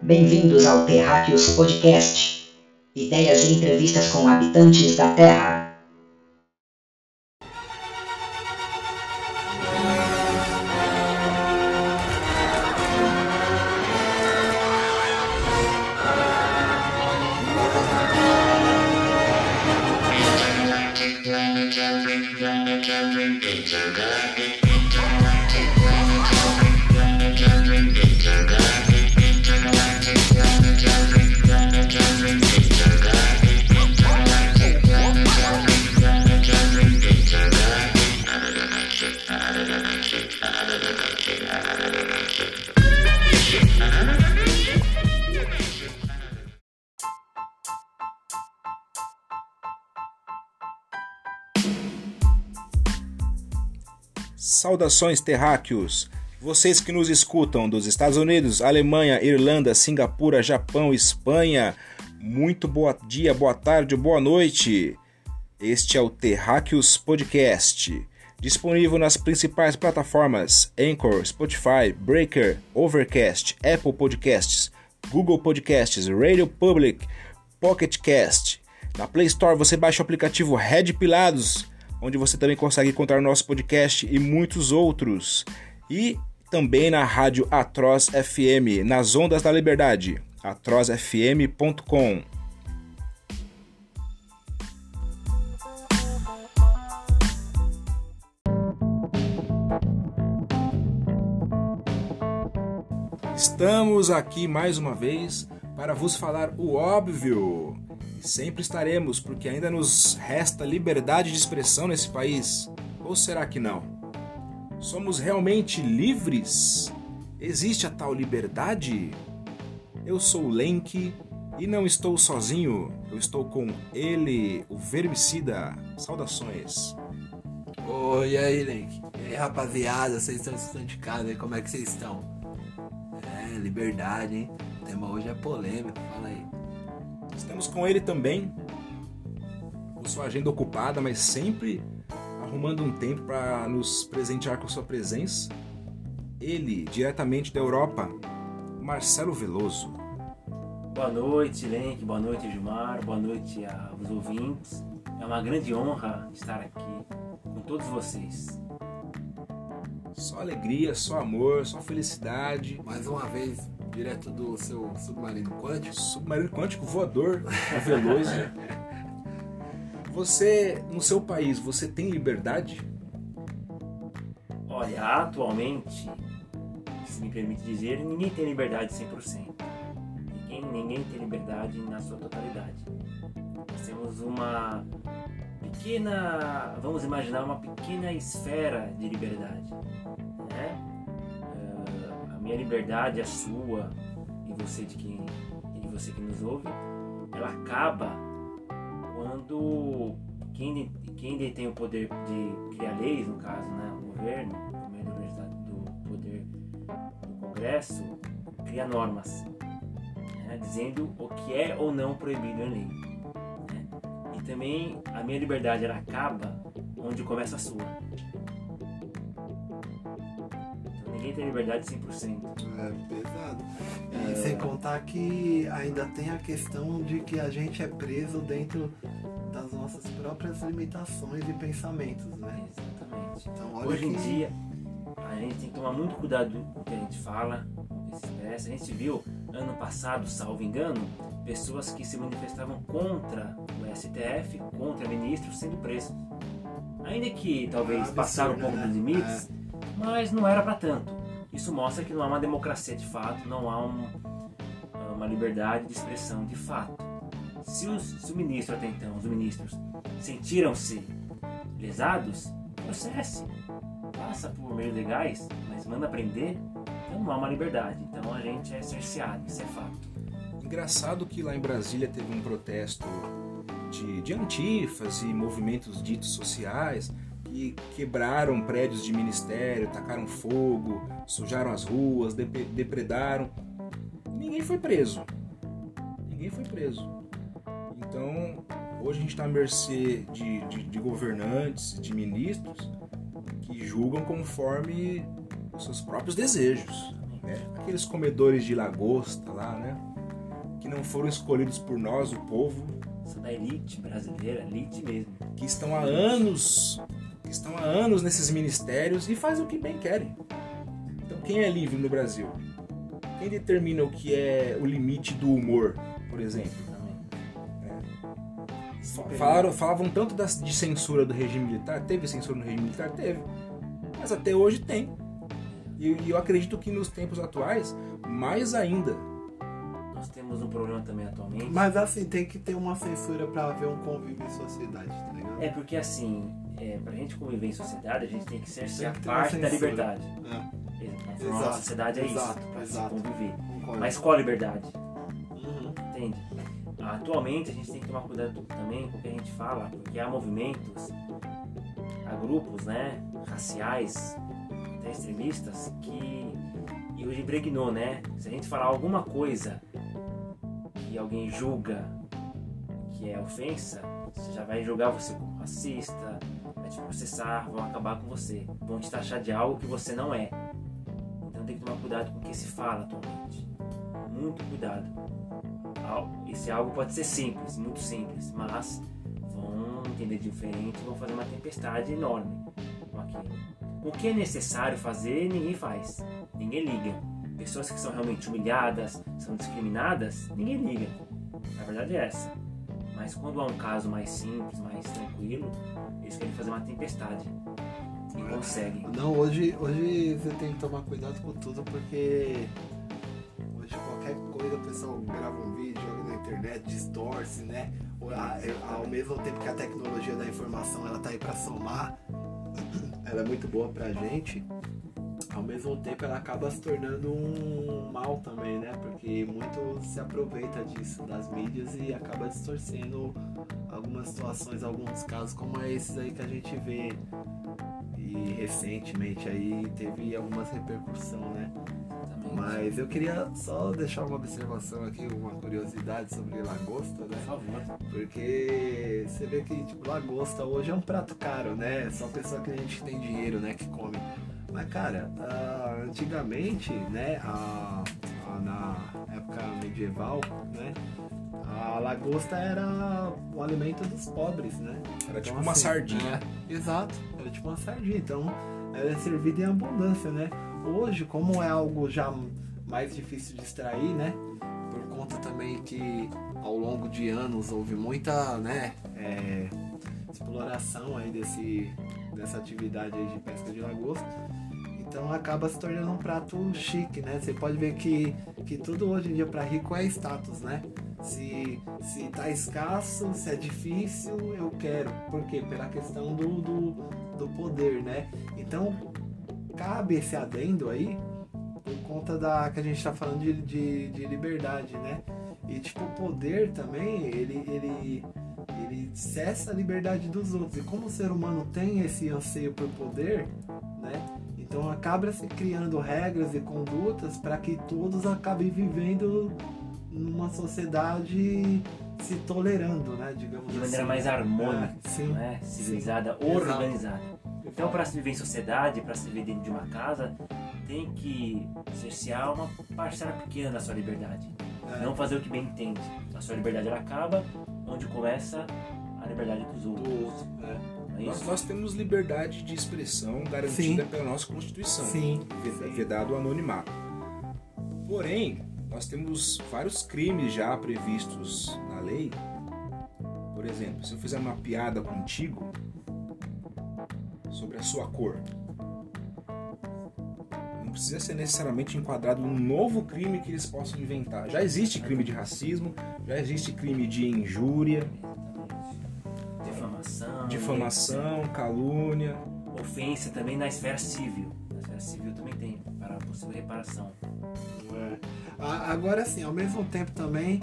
Bem-vindos ao Terráqueos Podcast. Ideias e entrevistas com habitantes da Terra. Saudações terráqueos! Vocês que nos escutam dos Estados Unidos, Alemanha, Irlanda, Singapura, Japão, Espanha, muito bom dia, boa tarde, boa noite. Este é o Terráqueos Podcast, disponível nas principais plataformas Anchor, Spotify, Breaker, Overcast, Apple Podcasts, Google Podcasts, Radio Public, Pocket Cast. Na Play Store você baixa o aplicativo Red Pilados onde você também consegue encontrar nosso podcast e muitos outros. E também na rádio Atroz FM, nas ondas da liberdade, atrozfm.com. Estamos aqui mais uma vez para vos falar o óbvio. Sempre estaremos, porque ainda nos resta liberdade de expressão nesse país. Ou será que não? Somos realmente livres? Existe a tal liberdade? Eu sou Lenk e não estou sozinho. Eu estou com ele, o Vermicida. Saudações. Oi, e aí, Lenk? E aí, rapaziada, vocês estão estudando de casa aí, como é que vocês estão? É, liberdade, hein? O tema hoje é polêmico, Estamos com ele também, com sua agenda ocupada, mas sempre arrumando um tempo para nos presentear com sua presença. Ele, diretamente da Europa, Marcelo Veloso. Boa noite, Lenk, boa noite, Gilmar, boa noite aos ouvintes. É uma grande honra estar aqui com todos vocês. Só alegria, só amor, só felicidade. Mais uma vez, direto do seu submarino quântico. Submarino quântico voador, veloso. Você, no seu país, você tem liberdade? Olha, atualmente, se me permite dizer, ninguém tem liberdade 100%. Ninguém, ninguém tem liberdade na sua totalidade. Nós temos uma pequena, vamos imaginar uma pequena esfera de liberdade, né? A minha liberdade, a sua e você de quem e de você que nos ouve, ela acaba quando quem, quem detém o poder de criar leis, no caso, né, o governo, meio do poder do Congresso, cria normas, né, dizendo o que é ou não proibido em lei. Né? E também a minha liberdade ela acaba onde começa a sua. Ninguém tem liberdade 100%. É pesado. E sem contar que ainda tem a questão de que a gente é preso dentro das nossas próprias limitações e pensamentos, né? Exatamente. Então, olha Hoje em que- dia, a gente tem que tomar muito cuidado com o que a gente fala, com o que se expressa. A gente viu, ano passado, salvo engano, pessoas que se manifestavam contra o STF, contra ministros, sendo presos. Ainda que talvez absurdo, passaram um pouco né? dos limites, mas não era para tanto. Isso mostra que não há uma democracia de fato, não há um- uma liberdade de expressão de fato. Se, os, se o até então, os ministros, sentiram-se lesados, processe. Passa por meios legais, mas manda prender, então não há uma liberdade. Então a gente é cerceado, isso é fato. Engraçado que lá em Brasília teve um protesto de, de antifas e movimentos ditos sociais que quebraram prédios de ministério, tacaram fogo, sujaram as ruas, dep- depredaram. Ninguém foi preso. Ninguém foi preso. Então, hoje a gente está à mercê de, de, de governantes, de ministros que julgam conforme os seus próprios desejos. né? Aqueles comedores de lagosta lá, né? Que não foram escolhidos por nós, o povo. São da elite brasileira, elite mesmo. Que estão há anos, estão há anos nesses ministérios e fazem o que bem querem. Então quem é livre no Brasil? Quem determina o que é o limite do humor, por exemplo? Falaram, falavam tanto das, de censura do regime militar. Teve censura no regime militar? Teve. Mas até hoje tem. E, e eu acredito que nos tempos atuais, mais ainda. Nós temos um problema também atualmente. Mas assim, tem que ter uma censura para haver um convívio em sociedade, tá ligado? É porque assim, é, pra gente conviver em sociedade, a gente tem que ser Tem que parte da liberdade. É. Exato. Nossa sociedade é exato, isso, pra se exato. conviver. Concordo. Mas qual a liberdade? Uhum. Entende? Atualmente a gente tem que tomar cuidado também com o que a gente fala, porque há movimentos, há grupos, né, raciais, até extremistas, que e hoje impregnou, né? Se a gente falar alguma coisa que alguém julga que é ofensa, você já vai julgar você como racista, te processar, vão acabar com você, vão te taxar de algo que você não é. Então tem que tomar cuidado com o que se fala atualmente. Muito cuidado. Esse algo pode ser simples, muito simples, mas vão entender diferente vão fazer uma tempestade enorme com aquilo. O que é necessário fazer, ninguém faz. Ninguém liga. Pessoas que são realmente humilhadas, são discriminadas, ninguém liga. A verdade é essa. Mas quando há um caso mais simples, mais tranquilo, eles querem fazer uma tempestade. E conseguem. Não, hoje, hoje você tem que tomar cuidado com tudo porque hoje qualquer coisa o pessoal grava um vídeo, joga na internet, distorce, né? A- Ao mesmo tempo que a tecnologia da informação ela tá aí para somar, ela é muito boa pra gente. Ao mesmo tempo ela acaba se tornando um mal também, né? Porque muito se aproveita disso das mídias e acaba distorcendo algumas situações, alguns casos como esses aí que a gente vê e recentemente aí teve algumas repercussão, né? Mas eu queria só deixar uma observação aqui, uma curiosidade sobre lagosta, Por né? favor. Porque você vê que tipo, lagosta hoje é um prato caro, né? Só pessoa que a gente tem dinheiro, né, que come. Mas cara, ah, antigamente, né, a, a- na época medieval, né, a lagosta era o alimento dos pobres, né? Era tipo Então, uma assim, sardinha. é, exato, era tipo uma sardinha. Então, ela é servida em abundância, né? Hoje, como é algo já mais difícil de extrair, né? Por conta também que ao longo de anos houve muita, né? é, exploração aí desse, dessa atividade aí de pesca de lagosta. Então acaba se tornando um prato chique, né? Você pode ver que, que tudo hoje em dia para rico é status, né? Se, se tá escasso, se é difícil, eu quero. Por quê? Pela questão do, do, do poder, né? Então cabe esse adendo aí por conta da que a gente tá falando de, de, de liberdade, né? E tipo, o poder também, ele, ele, ele cessa a liberdade dos outros. E como o ser humano tem esse anseio por poder? Então acaba se criando regras e condutas para que todos acabem vivendo numa sociedade se tolerando, né? Digamos De maneira assim. mais harmônica, É, sim. não é? Civilizada, Sim. organizada. Então, para se viver em sociedade, para se viver dentro de uma casa, tem que cercear uma parcela pequena da sua liberdade. É. Não fazer o que bem entende. A sua liberdade ela acaba onde começa a liberdade dos Do outros. outro, é. É Nós, nós temos liberdade de expressão garantida pela nossa Constituição. Sim. Ve- Vedado o anonimato. Porém, nós temos vários crimes já previstos na lei. Por exemplo, se eu fizer uma piada contigo sobre a sua cor, não precisa ser necessariamente enquadrado num novo crime que eles possam inventar. Já existe crime de racismo, já existe crime de injúria, Difamação. difamação, calúnia. Ofensa também na esfera civil. Na esfera civil também tem para possível reparação. É. Agora sim, ao mesmo tempo também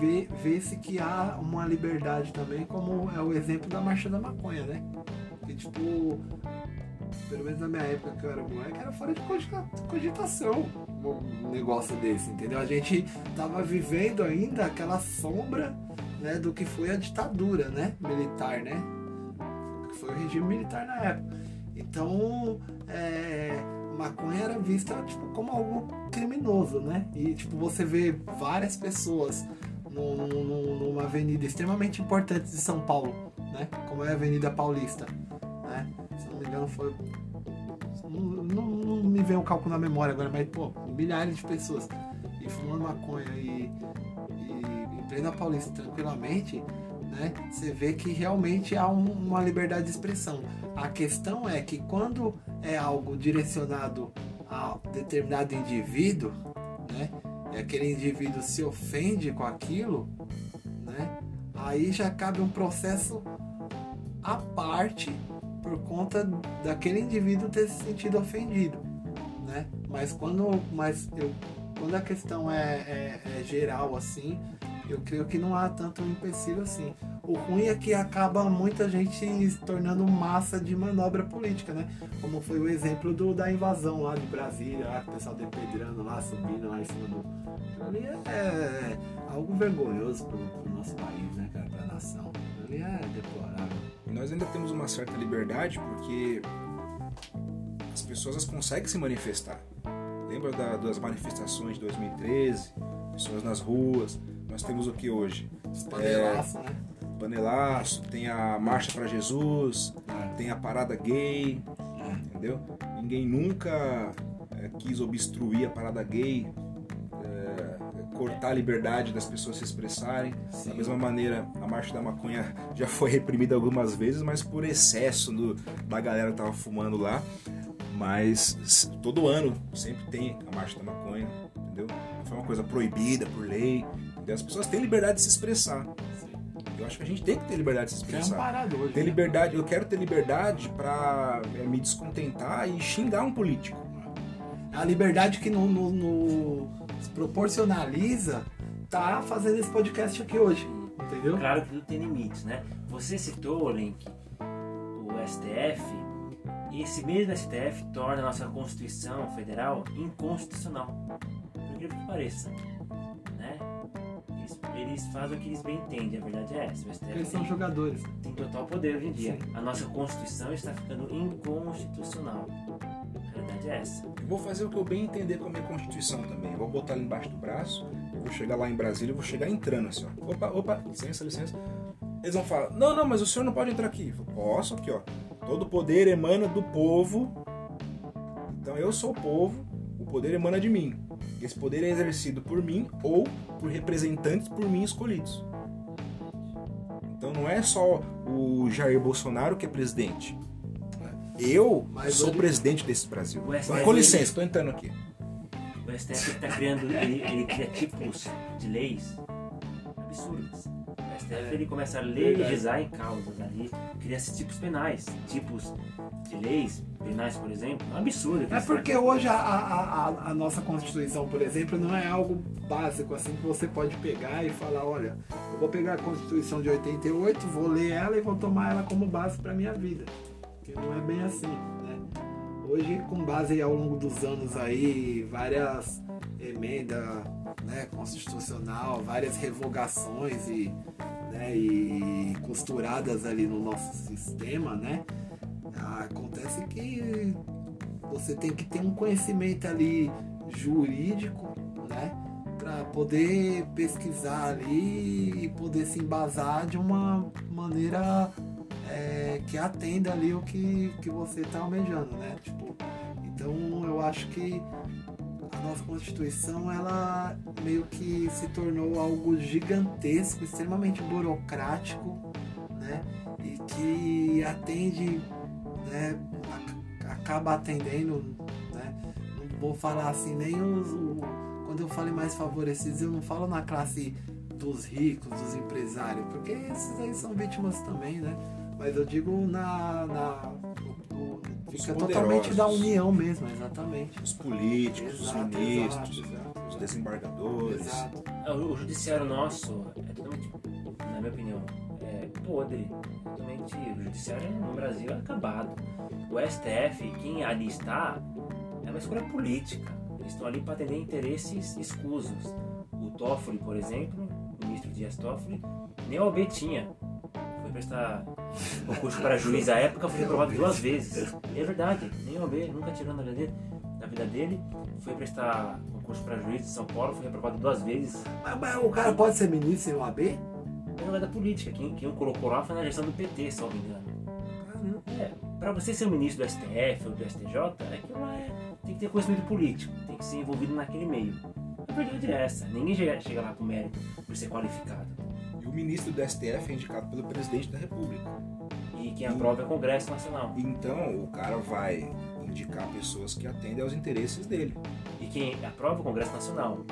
vê- vê-se que há uma liberdade também, como é o exemplo da marcha da maconha, né? Que tipo, pelo menos na minha época que eu era moleque, era fora de cogita- cogitação um negócio desse, entendeu? A gente tava vivendo ainda aquela sombra né, do que foi a ditadura, né? Militar, né? Foi o regime militar na época. Então, é, maconha era vista tipo, como algo criminoso, né? E tipo, você vê várias pessoas numa avenida extremamente importante de São Paulo, né? Como é a Avenida Paulista, né? Se não me engano foi... Não, não, não me vem o cálculo na memória agora, mas pô, milhares de pessoas e fumando maconha e, e em plena Paulista tranquilamente, né? Você vê que realmente há um, uma liberdade de expressão. A questão é que quando é algo direcionado a determinado indivíduo, né? E aquele indivíduo se ofende com aquilo, né? Aí já cabe um processo à parte por conta daquele indivíduo ter se sentido ofendido, né? Mas quando, mas eu, quando a questão é, é, é geral assim, eu creio que não há tanto empecilho assim. O ruim é que acaba muita gente se tornando massa de manobra política, né? Como foi o exemplo do, da invasão lá de Brasília, lá, o pessoal depedrando lá, subindo lá em cima do. Ali é, é algo vergonhoso pro, pro nosso país, né, cara? Pra nação. Ali é deplorável. E nós ainda temos uma certa liberdade porque as pessoas conseguem se manifestar. Lembra da, das manifestações de 2013? Pessoas nas ruas. Nós temos o que hoje? Os panelaços, né? Panelaço, tem a Marcha para Jesus, É. tem a Parada Gay, entendeu? Ninguém nunca é, quis obstruir a Parada Gay, é, cortar a liberdade das pessoas se expressarem. Sim. Da mesma maneira, a Marcha da Maconha já foi reprimida algumas vezes, mas por excesso do- da galera que tava fumando lá. Mas todo ano sempre tem a Marcha da Maconha, entendeu? Não foi uma coisa proibida por lei. As pessoas têm liberdade de se expressar. Eu acho que a gente tem que ter liberdade de se é expressar. amparado hoje. Ter né? liberdade, eu quero ter liberdade pra é, me descontentar e xingar um político. A liberdade que no, no- no- se proporcionaliza tá fazendo esse podcast aqui hoje. Entendeu? Claro que tudo tem limites, né? Você citou, Link, o STF, e esse mesmo STF torna a nossa Constituição Federal inconstitucional. Por incrível que pareça. Eles, eles fazem o que eles bem entendem, a verdade é essa. Eles são tem, jogadores. tem total poder hoje em dia. Sim. A nossa Constituição está ficando inconstitucional. A verdade é essa. Eu vou fazer o que eu bem entender com a minha Constituição também. Eu vou botar ela embaixo do braço, eu vou chegar lá em Brasília, eu vou chegar entrando assim, ó. Opa, opa, licença, licença. Eles vão falar, não, não, mas o senhor não pode entrar aqui. Eu Posso, aqui, ó. Todo poder emana do povo. Então eu sou o povo, o poder emana de mim. Esse poder é exercido por mim ou por representantes por mim escolhidos. Então não é só o Jair Bolsonaro que é presidente. Eu Mas sou ele- presidente desse Brasil. O STF Com licença, estou entrando aqui. O STF está criando, ele, ele cria tipos de leis absurdas. STF ele começa a legislar em causas ali, cria esses tipos penais, tipos de leis penais, por exemplo, um absurdo. É porque hoje a, a, a- a nossa Constituição, por exemplo, não é algo básico assim que você pode pegar e falar, olha, eu vou pegar a Constituição de 88, vou ler ela e vou tomar ela como base para minha vida. Que não é bem assim, né? Hoje, com base ao longo dos anos aí, várias emendas né, constitucional, várias revogações e, né, e costuradas ali no nosso sistema, né? Acontece que você tem que ter um conhecimento ali jurídico, né? Para poder pesquisar ali e poder se embasar de uma maneira é, que atenda ali o que, que você está almejando, né? Tipo, então eu acho que a nossa Constituição ela meio que se tornou algo gigantesco, extremamente burocrático, né? E que atende, né? ac- Acaba atendendo, né? Não vou falar assim nem os, o- quando eu falo mais favorecidos, eu não falo na classe dos ricos, dos empresários, porque esses aí são vítimas também, né? Mas eu digo na, na o- Os fica totalmente poderosos. da união mesmo, exatamente. Os políticos, Exato, os ministros, exato, os desembargadores. Exato. É, O, o judiciário nosso é totalmente, na minha opinião, é podre. Totalmente, o judiciário no Brasil é acabado. O STF, quem ali está, é uma escolha política. Eles estão ali para atender interesses escusos. O Toffoli, por exemplo, o ministro Dias Toffoli, nem a OB tinha. Foi prestar concurso para juiz à época, foi reprovado duas vezes. É verdade, nem a OB, nunca tirou na vida dele. vida dele, foi prestar concurso para juiz de São Paulo, foi reprovado duas vezes. Mas, mas o cara pode ser ministro sem o AB? É jogada política. Quem, quem o colocou lá foi na gestão do PT, se não me engano. É, pra você ser um ministro do STF ou do STJ, é que é, tem que ter conhecimento político, tem que ser envolvido naquele meio. A verdade é essa, ninguém chega, chega lá com mérito por ser qualificado. E o ministro do STF é indicado pelo presidente da República. E quem aprova é o Congresso Nacional. Então o cara vai indicar pessoas que atendem aos interesses dele. E quem aprova é o Congresso Nacional.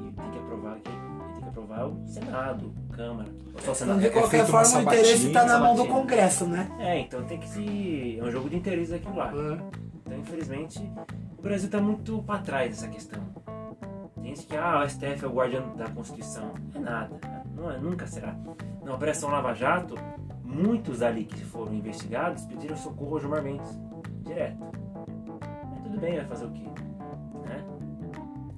E tem que aprovar quem tem que aprovar é o Senado, Câmara. Ou só o Senado. de é qualquer feito uma forma, o interesse está na mão do. Congresso, né? É, então tem que se. É um jogo de interesses aquilo lá. Então, infelizmente, o Brasil está muito para trás dessa questão. Tem gente que, ah, o STF é o guardião da Constituição. É nada, não é, nunca será. Na Operação Lava Jato, muitos ali que foram investigados pediram socorro ao Gilmar Mendes, direto. Mas tudo bem, vai fazer o quê? Né?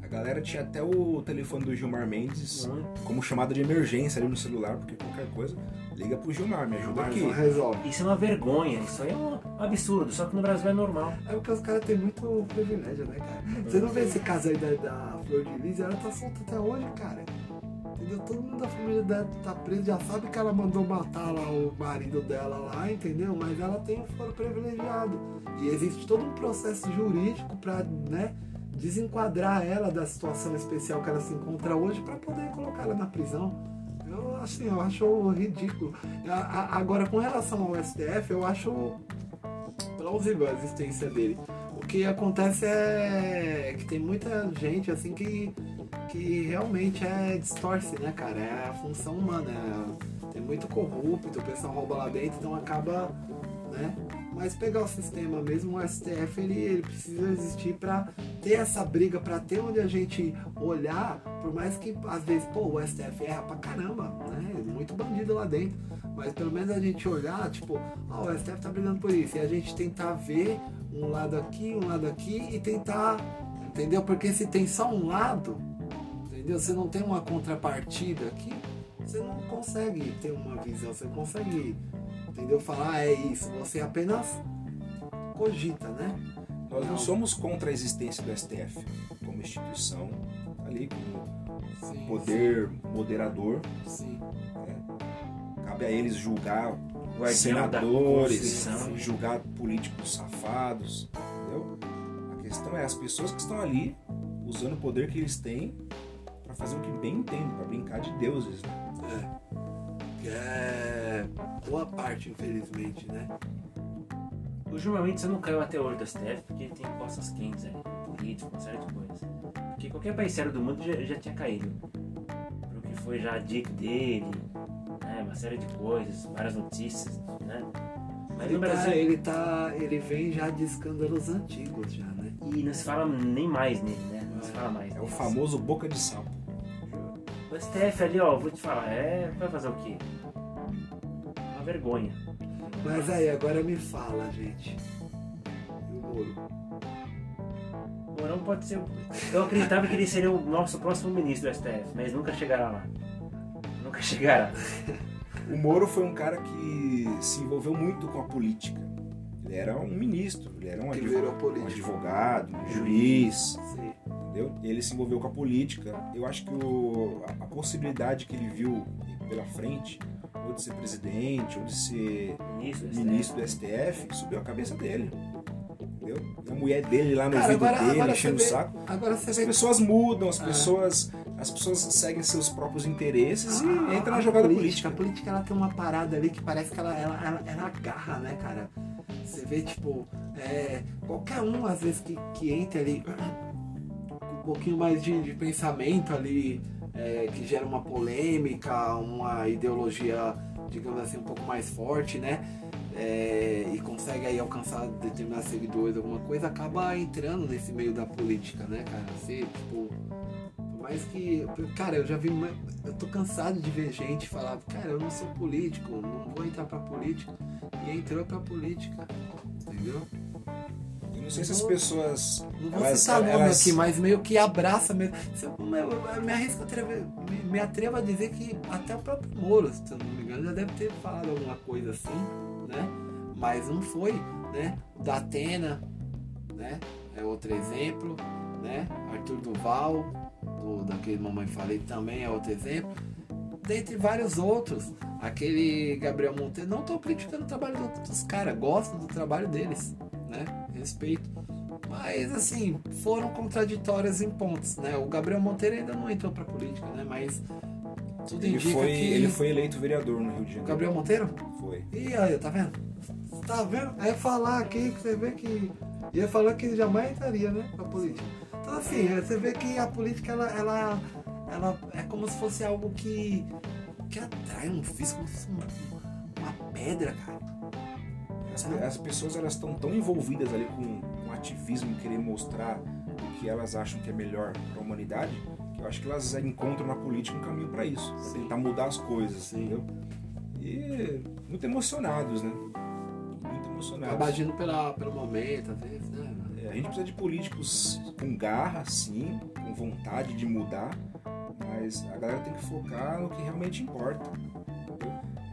A galera tinha até o telefone do Gilmar Mendes Muito. como chamada de emergência ali no celular, porque qualquer coisa, liga pro Gilmar, me ajuda aqui. resolve. Isso é uma vergonha, isso aí é um absurdo, só que no Brasil é normal. É porque os caras têm muito privilégio, né, cara? Você não vê esse caso aí da, da Flor de Lis, ela tá solta até hoje, cara. Entendeu? Todo mundo da família dela tá preso, já sabe que ela mandou matar lá o marido dela lá, entendeu? Mas ela tem um foro privilegiado. E existe todo um processo jurídico pra, né, desenquadrar ela da situação especial que ela se encontra hoje pra poder colocar ela na prisão. Eu assim, eu acho ridículo. Agora, com relação ao STF, eu acho plausível a existência dele. O que acontece é que tem muita gente assim que, que realmente é distorce, né, cara? É a função humana. é- tem muito corrupto, o pessoal rouba lá dentro, então acaba, né? Mas pegar o sistema mesmo, o STF ele, ele precisa existir para ter essa briga, para ter onde a gente olhar, por mais que às vezes, pô, o STF erra pra caramba, né? Muito bandido lá dentro. Mas pelo menos a gente olhar, tipo, o STF tá brigando por isso. E a gente tentar ver um lado aqui, um lado aqui e tentar, entendeu? Porque se tem só um lado, entendeu? Você não tem uma contrapartida aqui, você não consegue ter uma visão, você consegue, entendeu? Falar, ah, é isso. Você apenas cogita, né? Nós não Não. somos contra a existência do STF como instituição, ali como Sim, poder moderador. Sim. Cabe a eles julgar senadores, julgar políticos safados, entendeu? A questão é as pessoas que estão ali usando o poder que eles têm fazer o que bem entendem, para brincar de deuses. Né? É. Que é boa parte, infelizmente, né? O Gilmar Mendes não caiu até hoje do STF porque ele tem costas quentes aí, político, uma série de coisas. Porque qualquer país sério do mundo já, já tinha caído. Pro que foi já dito dele, né, uma série de coisas, várias notícias, né? Mas Ele no tá, Brasil. ele tá. Ele vem já de escândalos antigos já, né? E não se fala nem mais nele, né? Não se fala mais. É o famoso boca de sapo. O STF ali, ó, vou te falar, é. Vai fazer o quê? Uma vergonha. Mas aí, agora me fala, gente. E o Moro? O Mourão pode ser. Eu acreditava que ele seria o nosso próximo ministro do STF, mas nunca chegará lá. Nunca chegará. O Moro foi um cara que se envolveu muito com a política. Ele era um ministro, ele era um, advogado, um advogado, um juiz, Sim. Entendeu? Ele se envolveu com a política. Eu acho que o- a, a possibilidade que ele viu pela frente, ou de ser presidente, ou de ser Ministro do STF. ministro do STF, subiu a cabeça dele. Entendeu? E a mulher dele lá no Cara, vídeo agora, dele, agora, enchendo o vê, saco. agora você As vê. pessoas mudam, as Ah. pessoas, as pessoas seguem seus próprios interesses Ah, e entram na jogada política. política. A política ela tem uma parada ali que parece que ela, ela, ela, ela agarra, né, cara? Você vê, tipo, é, qualquer um, às vezes, que, que entra ali pouquinho mais de, de pensamento ali, é, que gera uma polêmica, uma ideologia, digamos assim, um pouco mais forte, né? É, e consegue aí alcançar determinados seguidores, alguma coisa, acaba entrando nesse meio da política, né, cara? Você, tipo, por mais que. Cara, eu já vi. Eu tô cansado de ver gente falar, cara, eu não sou político, não vou entrar pra política. E entrou pra política. Entendeu? Eu não sei se as pessoas. Não vou elas, citar nome elas- aqui, mas meio que abraça mesmo. Se eu, eu, eu me arrisco a atrever- me, me atrevo a dizer que até o próprio Moro, se eu não me engano, já deve ter falado alguma coisa assim, né? Mas não foi, né? O da Atena, né? é outro exemplo, né? Arthur Duval, do, daquele Mamãe Falei também é outro exemplo. Dentre vários outros. Aquele Gabriel Monteiro, não estou criticando o trabalho dos caras, gosto do trabalho deles, né? Respeito. Mas assim, foram contraditórias em pontos, né? O Gabriel Monteiro ainda não entrou pra política, né? Mas tudo Ele indica foi, que. ele foi eleito vereador no Rio de O Janeiro. Gabriel Monteiro? Foi. Ih, aí, tá vendo? Tá vendo? Aí falar aqui que você vê que. Ia falar que ele jamais entraria, né? Pra política. Então assim, é, você vê que a política ela, ela, ela é como se fosse algo que. que atrai um fosse uma, uma pedra, cara. As, as pessoas elas estão tão envolvidas ali com, com ativismo, em querer mostrar o que elas acham que é melhor para a humanidade, que eu acho que elas encontram na política um caminho para isso, tentar mudar as coisas, Sim. entendeu? E muito emocionados, né? Muito emocionados. Acaba agindo pela, pelo momento, às vezes, né? É, a gente precisa de políticos com garra, sim, com vontade de mudar, mas a galera tem que focar no que realmente importa.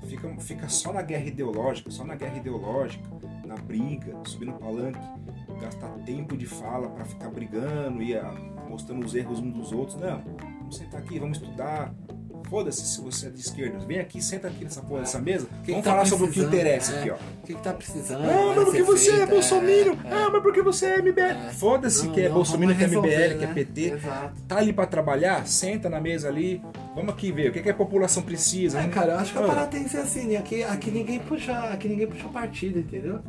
Fica, fica só na guerra ideológica, só na guerra ideológica, na briga, subir no palanque, gastar tempo de fala para ficar brigando e mostrando os erros uns dos outros. Não, vamos sentar aqui, vamos estudar. Foda-se se você é de esquerda. Vem aqui, senta aqui nessa porra dessa mesa. Quem vamos tá falar sobre o que interessa é. aqui, ó. O que, que tá precisando? Ah, mas porque você é feito, bolsominion. é. Ah, mas porque você é MBL. É. Foda-se que é bolsominion, que é MBL, resolver, que é né? PT. Exato. Tá ali pra trabalhar? Senta na mesa ali. Vamos aqui ver o que, que a população precisa. É, Vamos- cara, eu acho que a Ah, parada tem que ser assim, né? Aqui, aqui ninguém puxa. Aqui ninguém puxa partido, entendeu?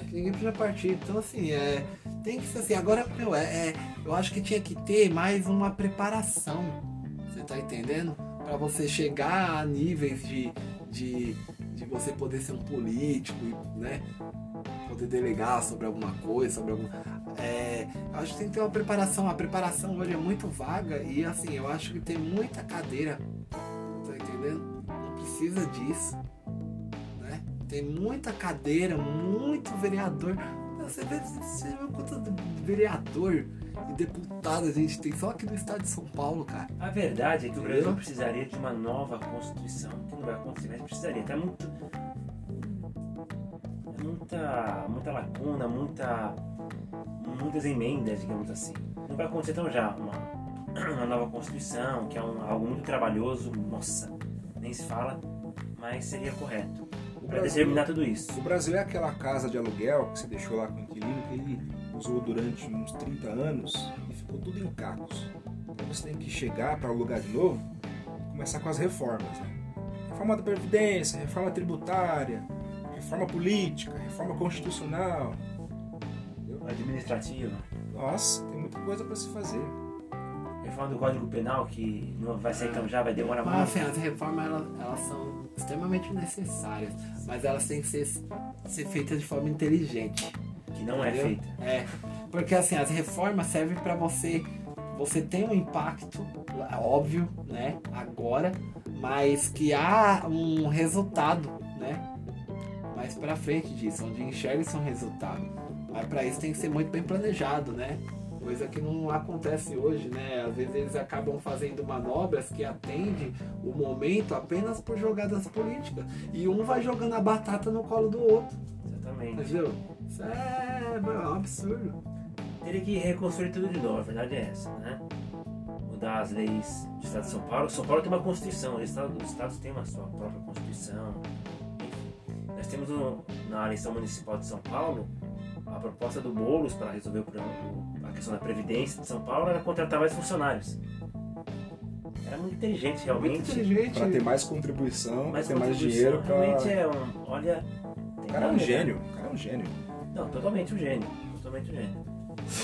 Aqui ninguém puxa partido. Então assim, é. Tem que ser assim. Agora, meu, é, é- eu acho que tinha que ter mais uma preparação. Você tá entendendo? Pra você chegar a níveis de, de, de você poder ser um político, né? Poder delegar sobre alguma coisa, sobre algum. É, acho que tem que ter uma preparação. A preparação hoje é muito vaga e assim, eu acho que tem muita cadeira Tá entendendo? Não precisa disso. Né? Tem muita cadeira, muito vereador. Você vê, você vê quanto vereador e deputado a gente tem só aqui no estado de São Paulo, cara. A verdade é que o Entendeu? Brasil precisaria de uma nova Constituição, que não vai acontecer, mas precisaria. Tá muito. é muita, muita lacuna, muita, muitas emendas, digamos assim. Não vai acontecer tão já uma, uma nova Constituição, que é um, algo muito trabalhoso, nossa, nem se fala, mas seria correto. Para determinar tudo isso. O Brasil é aquela casa de aluguel que você deixou lá com o inquilino que ele usou durante uns 30 anos e ficou tudo em cacos. Então você tem que chegar para alugar de novo e começar com as reformas, né? Reforma da Previdência, reforma tributária, reforma política, reforma constitucional. Administrativa. Nossa, tem muita coisa para se fazer. Reforma do Código Penal, que não vai ser tão já, vai demorar Mas muito. assim, as reformas elas, elas são extremamente necessárias, mas elas têm que ser, ser feitas de forma inteligente. Que não é Entendeu? feita. É, porque assim, as reformas servem para você você ter um impacto, é óbvio, né, agora, mas que há um resultado, né, mais para frente disso, onde enxerga-se um resultado. Mas para isso tem que ser muito bem planejado, né? Coisa que não acontece hoje, né? Às vezes eles acabam fazendo manobras que atendem o momento apenas por jogadas políticas. E um vai jogando a batata no colo do outro. Exatamente. Entendeu? Isso é, mano, é um absurdo. Teria que reconstruir tudo de novo, a verdade é essa, né? Mudar as leis do Estado de São Paulo. São Paulo tem uma Constituição, os estados, os estados têm uma sua própria Constituição. Enfim, nós temos no- na eleição municipal de São Paulo a proposta do Boulos para resolver o problema, a questão da Previdência de São Paulo era contratar mais funcionários. Era muito inteligente, realmente. Muito inteligente. Para ter mais contribuição, para Mais ter mais contribuição, dinheiro para. Realmente é um. Olha. O cara é um né? gênio, o cara é um gênio. Não, totalmente um gênio. Totalmente um gênio.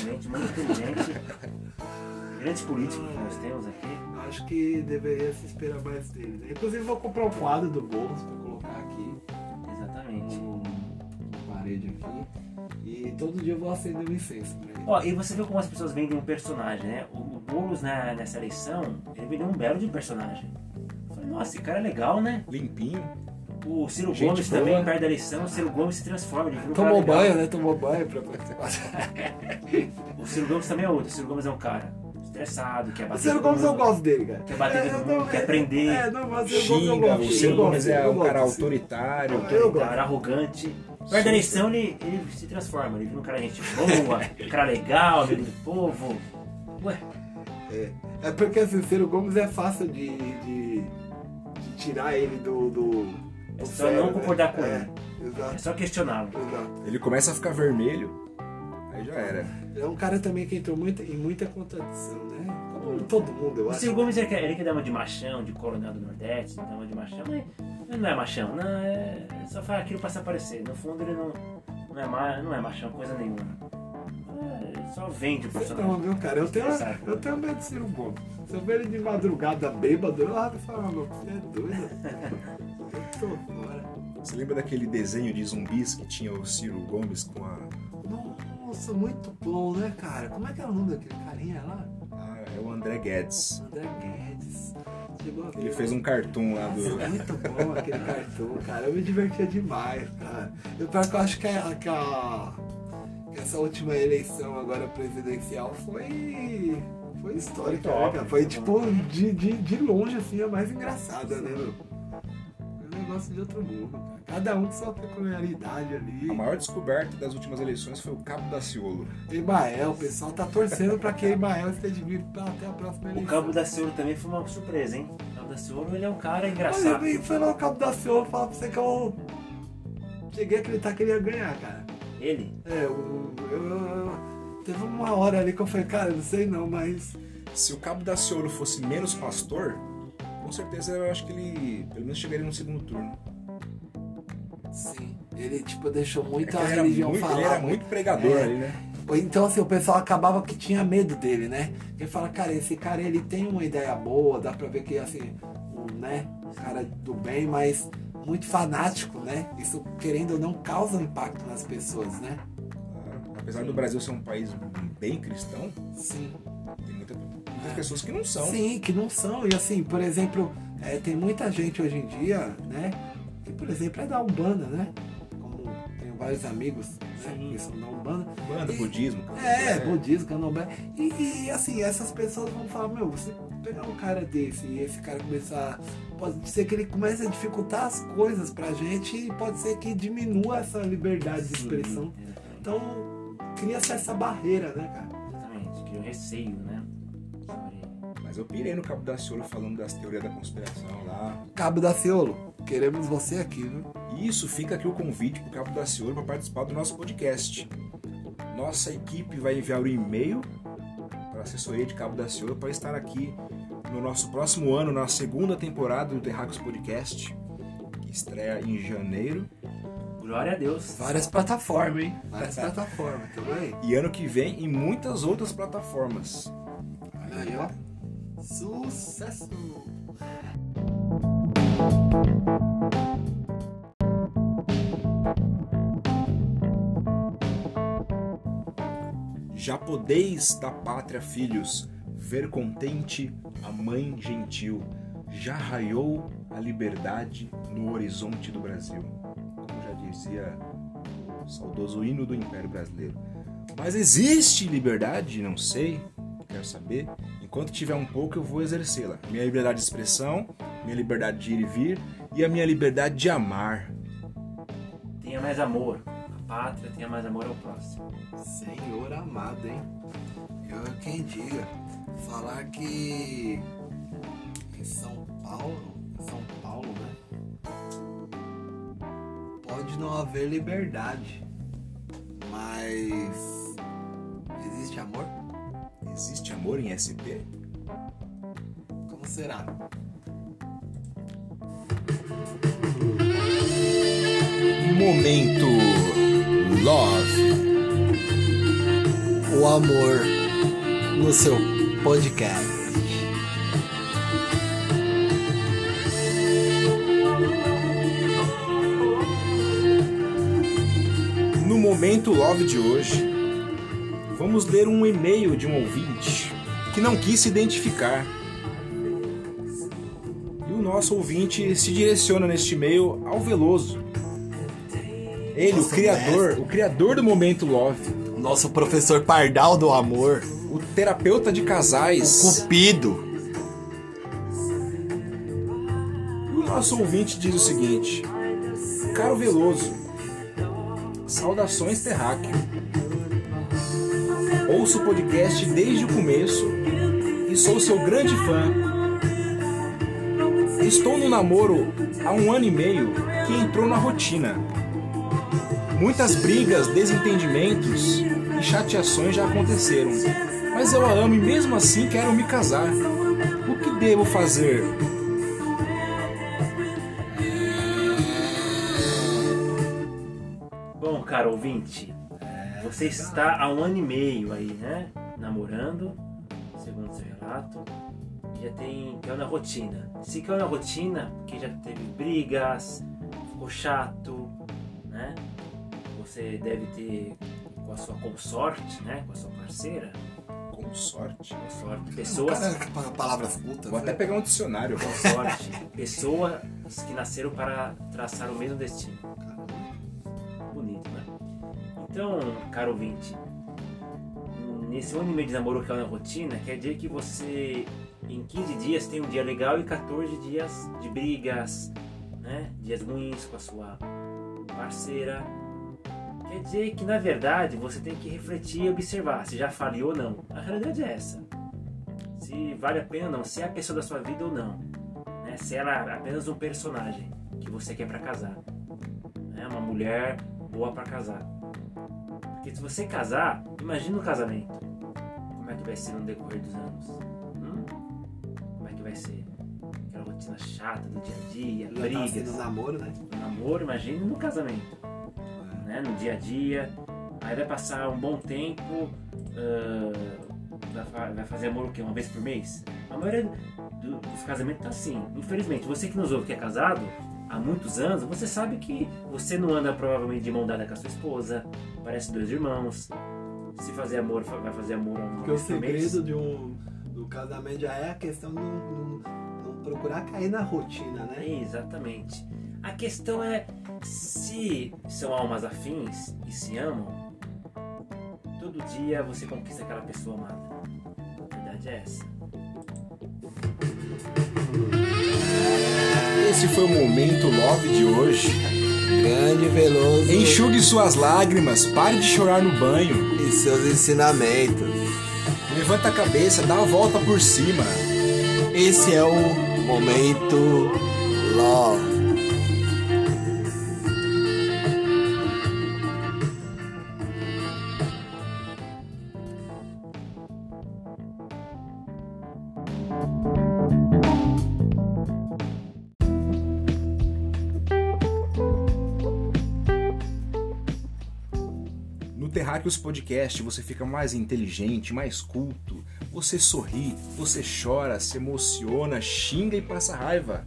Realmente muito inteligente. Grandes políticos que nós temos aqui. Acho que deveria se esperar mais dele. né? Inclusive vou comprar o quadro do Boulos pra colocar aqui Exatamente. na parede aqui. E todo dia eu vou acender um incenso pra ele. Ó, e você viu como as pessoas vendem um personagem, né? O o Boulos na, nessa eleição, ele vendeu um belo de um personagem. Eu falei, nossa, esse cara é legal, né? Limpinho. O Ciro Gente Gomes boa. também, perto da eleição, o Ciro Gomes se transforma, ele Tomou banho, né? Tomou banho pra O Ciro Gomes também é outro, o Ciro Gomes é um cara estressado, quer O bater Ciro todo Gomes eu gosto dele, cara. Quer bater É, todo mundo, não- quer é, prender. É, não, mas eu gosto, eu Xinga, gosto. o Ciro Gomes é um cara Ciro. autoritário. Cara arrogante. Perto da eleição ele, ele se transforma, ele vira um cara gente boa, um cara legal, amigo do povo. Ué, É, é porque assim, o Ciro Gomes é fácil de, de, de tirar ele do, do É só sério, não concordar com é, ele. é Exato, só questioná-lo. Ele começa a ficar vermelho, aí já era. É um cara também que entrou muito, em muita contradição, né? Como todo mundo, eu O acho. Ciro Gomes ele quer, ele quer dar uma de machão, de coronel do Nordeste, dá uma de machão, mas ele não é machão, não, é só faz aquilo pra se aparecer. No fundo ele não, não, é, não é machão, coisa nenhuma. É, ele só vende o Sei não, viu, cara? Eu tenho, eu tenho medo de Ciro Gomes. Se eu ver ele de madrugada bêbado, eu lá falo, meu, você é doido. Eu tô fora. Você lembra daquele desenho de zumbis que tinha o Ciro Gomes com a. Nossa, muito bom, né, cara? Como é que é o nome daquele carinha lá? Ah, é o André Guedes. André Guedes. Ele fez um cartoon lá Nossa, do. muito bom aquele cartão, cara. Eu me divertia demais, cara. Eu, pior que eu acho que, a, que, a- essa última eleição agora presidencial foi. Foi histórica, Foi top, né? Foi foi tipo, de, de, de longe, assim, a mais engraçada, né, meu? Foi um negócio de outro mundo, cara. Cada um com sua peculiaridade ali. A maior descoberta das últimas eleições foi o Cabo da Ciolo. Emael, o pessoal tá torcendo pra que Emael esteja vivo pra até a próxima O eleição. Cabo da Ciolo também foi uma surpresa, hein? O Cabo da Ciolo ele é um cara Olha, engraçado. eu fui lá no Cabo da Ciolo falar pra você que eu cheguei a acreditar que ele ia ganhar, cara. Ele, É, eu, eu- eu- teve uma hora ali que eu falei, cara, não sei não, mas Se o Cabo da Ciolo fosse menos pastor, com certeza eu acho que ele pelo menos chegaria no segundo turno. sim, ele tipo deixou É muita que ele, era religião muito, falar. ele era muito pregador É. ali, né? Então assim, o pessoal acabava que tinha medo dele, né? Ele fala, cara, esse cara ele tem uma ideia boa, dá pra ver que assim, o, né, cara do bem, mas muito fanático, né? Isso querendo ou não causa impacto nas pessoas, né? Claro. Apesar do Brasil ser um país bem cristão, Sim. tem muita- muitas pessoas que não são. Sim, que não são. E assim, por exemplo, é, tem muita gente hoje em dia, né? Que, por exemplo, é da Umbanda, né? Como tenho vários amigos né, que são da Umbanda. Banda, E- budismo. É, budismo, candomblé. E, e, assim, essas pessoas vão falar, meu, você pegar um cara desse e esse cara começar. Pode ser que ele comece a dificultar as coisas pra gente e pode ser que diminua essa liberdade de expressão. Sim, Então, cria-se essa barreira, né, cara? Exatamente, cria um receio, né? Mas eu pirei no Cabo da Ciolo falando das teorias da conspiração lá. Cabo da Ciolo, queremos você aqui, viu? E isso fica aqui o convite pro Cabo da Ciolo para participar do nosso podcast. Nossa equipe vai enviar o e-mail para a assessoria de Cabo da Ciolo para estar aqui no nosso próximo ano, na segunda temporada do Terracos Podcast, que estreia em janeiro. Glória a Deus. Várias plataformas, hein? Várias plataformas, bem? E ano que vem em muitas outras plataformas. Olha aí, ó. Sucesso! Já podeis da pátria, filhos, ver contente a mãe gentil. Já raiou a liberdade no horizonte do Brasil. Como já dizia o saudoso hino do Império Brasileiro. Mas existe liberdade? Não sei, quero saber. Enquanto tiver um pouco, eu vou exercê-la. Minha liberdade de expressão, minha liberdade de ir e vir e a minha liberdade de amar. Tenha mais amor. A pátria tenha mais amor ao próximo. Senhor amado, hein? Eu quem diga. Falar que em São Paulo, em São Paulo, né? Pode não haver liberdade, mas existe amor? Existe amor em SP? Como será? Momento Love. O amor no seu podcast. No Momento Love de hoje, vamos ler um e-mail de um ouvinte que não quis se identificar. E o nosso ouvinte se direciona neste e-mail ao Veloso. Ele, o Nosso criador, mestre. o criador do Momento Love, Nosso professor Pardal do amor. O terapeuta de casais. Cupido. E o nosso ouvinte diz o seguinte: Caro Veloso, Saudações Terráqueo. Ouço o podcast desde o começo e sou seu grande fã. Estou no namoro há um ano e meio que entrou na rotina. Muitas brigas, desentendimentos e chateações já aconteceram, mas eu a amo e mesmo assim quero me casar. O que devo fazer? Bom, caro ouvinte, você está há um ano e meio aí, né? Namorando, segundo seu relato. Já tem caiu na rotina. Se caiu na rotina, porque já teve brigas, ficou chato, né? Você deve ter com a sua consorte, né? Com a sua parceira, Com sorte. pessoas Cara, pa- palavras cultas. Vou até né? pegar um dicionário. com sorte, pessoas que nasceram para traçar o mesmo destino. Bonito, né? Então, caro ouvinte, nesse ano e meio de namoro que é na rotina, quer dizer que você em 15 dias tem um dia legal e 14 dias de brigas, né? Dias ruins com a sua parceira. Quer dizer que na verdade você tem que refletir e observar se já falhou ou não. A realidade é essa. Se vale a pena ou não, se é a pessoa da sua vida ou não. Né? Se ela é apenas um personagem que você quer pra casar. Né? Uma mulher boa pra casar. Porque se você casar, imagina o casamento. Como é que vai ser no decorrer dos anos? Hum? Como é que vai ser? Aquela rotina chata do dia a dia, tá brigas. sendo namoro, né? No namoro, imagine no casamento. Né? No dia a dia. Aí vai passar um bom tempo. ah, vai, fa- vai fazer amor o quê? Uma vez por mês? A maioria do- dos casamentos tá assim. Infelizmente, você que nos ouve que é casado há muitos anos, você sabe que você não anda provavelmente de mão dada com a sua esposa. Parece dois irmãos. Se fazer amor, vai fazer amor uma Porque o vez por mês. segredo de um, do casamento já é a questão de não, não- não procurar cair na rotina, né? Exatamente. A questão é se são almas afins e se amam, todo dia você conquista aquela pessoa amada. A verdade é essa. Esse foi o momento love de hoje. Grande Veloso Enxugue suas lágrimas, pare de chorar no banho. e seus ensinamentos. Levanta a cabeça, dá a volta por cima. Esse é o momento Love. No Terráqueos Podcast você fica mais inteligente, mais culto. Você sorri, você chora, se emociona, xinga e passa raiva.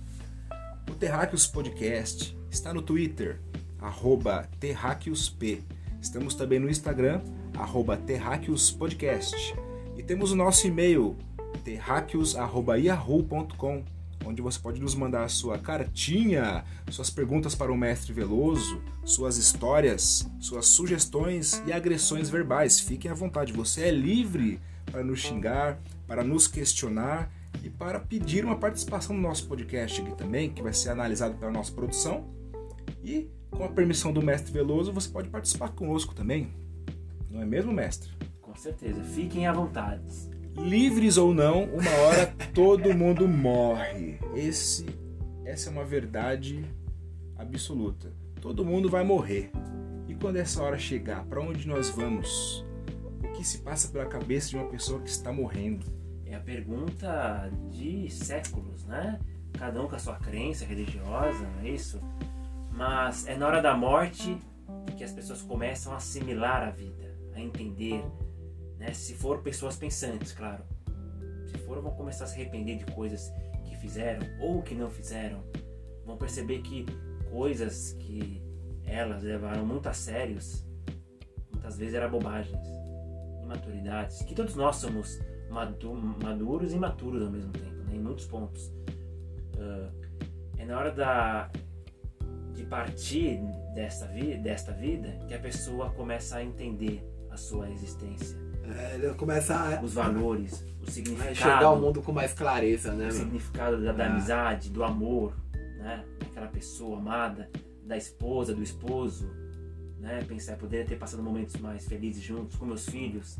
O Terráqueos Podcast está no Twitter, arroba terráqueosp. Estamos também no Instagram, arroba terráqueospodcast. E temos o nosso e-mail, terráqueos.yahoo.com, onde você pode nos mandar sua cartinha, suas perguntas para o mestre Veloso, suas histórias, suas sugestões e agressões verbais. Fiquem à vontade, você é livre para nos xingar, para nos questionar e para pedir uma participação no nosso podcast aqui também, que vai ser analisado pela nossa produção. E com a permissão do mestre Veloso, você pode participar conosco também. Não é mesmo, mestre? Com certeza. Fiquem à vontade. Livres ou não, uma hora todo mundo morre. Esse, essa é uma verdade absoluta. Todo mundo vai morrer. E quando essa hora chegar, para onde nós vamos? O que se passa pela cabeça de uma pessoa que está morrendo? É a pergunta de séculos, né? Cada um com a sua crença religiosa, não é isso? Mas é na hora da morte que as pessoas começam a assimilar a vida, a entender, né? Se for pessoas pensantes, claro. Se for, vão começar a se arrepender de coisas que fizeram ou que não fizeram. Vão perceber que coisas que elas levaram muito a sérios, muitas vezes eram bobagens, imaturidades, que todos nós somos madu- maduros e imaturos ao mesmo tempo, né? em muitos pontos. Ah, é na hora da, de partir vi, desta vida que a pessoa começa a entender a sua existência, É, ele começa a os valores, o significado, enxergar o mundo com mais clareza, né, o significado da, da Ah. amizade, do amor, né? Daquela pessoa amada, da esposa, do esposo, né? Pensar, poderia ter passado momentos mais felizes juntos com meus filhos,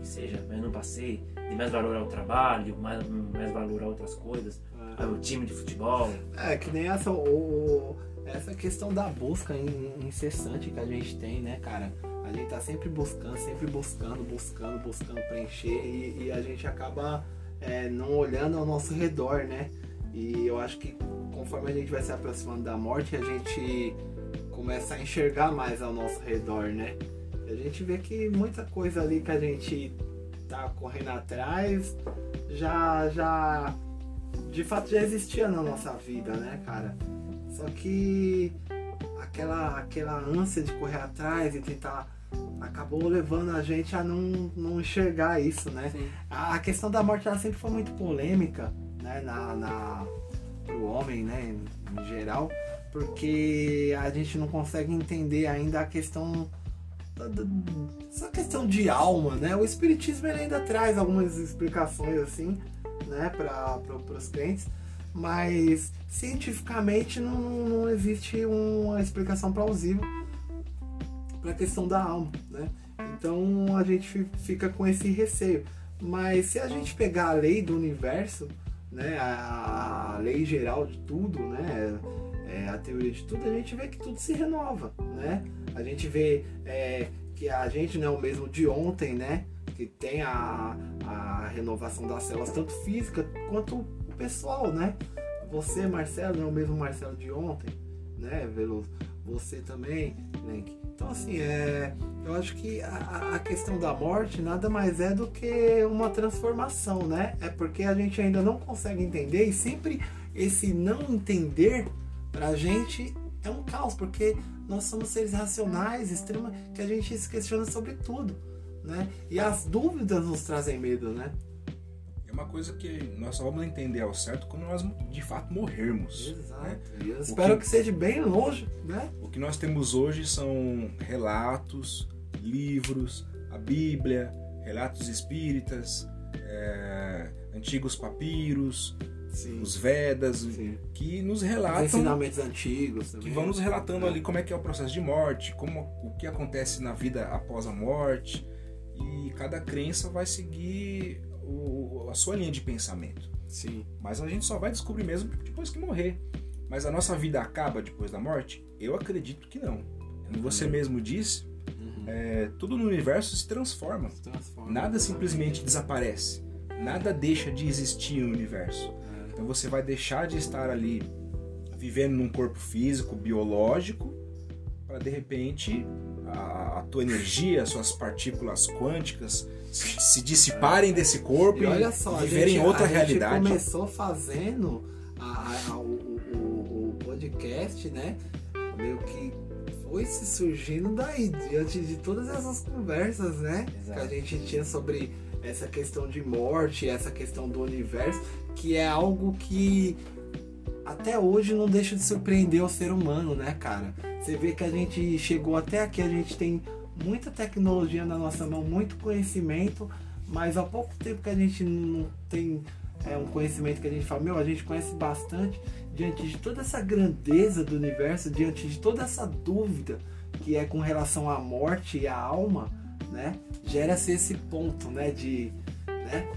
que seja, mas não passei. Dei mais valor ao trabalho, mais, mais valor a outras coisas, ao time de futebol. É, que nem essa, o, essa questão da busca incessante que a gente tem, né, cara? A gente tá sempre buscando, sempre buscando, buscando, buscando preencher e, e a gente acaba é, não olhando ao nosso redor, né? E eu acho que conforme a gente vai se aproximando da morte, a gente começa a enxergar mais ao nosso redor, né? E a gente vê que muita coisa ali que a gente tá correndo atrás já já de fato já existia na nossa vida, né, cara? Só que aquela aquela ânsia de correr atrás e tentar acabou levando a gente a não, não enxergar isso, né? A, a questão da morte ela sempre foi muito polêmica, né, na, na pro homem, né, em, geral porque a gente não consegue entender ainda a questão essa questão de alma, né? O espiritismo ainda traz algumas explicações assim, né, para os crentes, mas cientificamente não, não existe uma explicação plausível para a questão da alma, né? Então a gente fica com esse receio. Mas se a gente pegar a lei do universo, né, a, a lei geral de tudo, né, é, a teoria de tudo, a gente vê que tudo se renova, né? A gente vê é, que a gente não é o mesmo de ontem, né? Que tem a, a renovação das células, tanto física quanto pessoal, né? Você, Marcelo, não é o mesmo Marcelo de ontem, né, Veloso? Você também, Lenk. Então, assim, é, eu acho que a, a, questão da morte nada mais é do que uma transformação, né? É porque a gente ainda não consegue entender e sempre esse não entender Pra gente é um caos, porque nós somos seres racionais, extrema, que a gente se questiona sobre tudo, né? E as dúvidas nos trazem medo, né? Uma coisa que nós só vamos entender ao certo quando nós de fato morrermos. Exato. Né? eu espero que, que seja bem longe, né? O que nós temos hoje são relatos, livros, a Bíblia, relatos espíritas, é, antigos papiros, Sim. os Vedas, Sim. que nos relatam. Os ensinamentos antigos também. Que vão nos relatando é. ali como é que é o processo de morte, como o que acontece na vida após a morte. E cada crença vai seguir o, a sua linha de pensamento. Sim. Mas a gente só vai descobrir mesmo depois que morrer. Mas a nossa vida acaba depois da morte? Eu acredito que não. Como você uhum. mesmo disse, uhum. é, tudo no universo se transforma. Se transforma Nada simplesmente desaparece. Nada deixa de existir no universo. Então você vai deixar de estar ali vivendo num corpo físico, biológico, para de repente a, a, tua energia, as suas partículas quânticas se, se dissiparem desse corpo e, olha só, viverem gente, outra a realidade. Gente começou fazendo a, o, o, o podcast, né? Meio que foi se surgindo daí, diante de todas essas conversas, né? Exato. Que a gente tinha sobre essa questão de morte, essa questão do universo, que é algo que até hoje não deixa de surpreender o ser humano, né, cara? Você vê que a gente chegou até aqui, a gente tem muita tecnologia na nossa mão, muito conhecimento, mas há pouco tempo que a gente não tem é, um conhecimento que a gente fala, meu, a gente conhece bastante diante de toda essa grandeza do universo, diante de toda essa dúvida que é com relação à morte e à alma né? Gera-se esse ponto, né? De, né?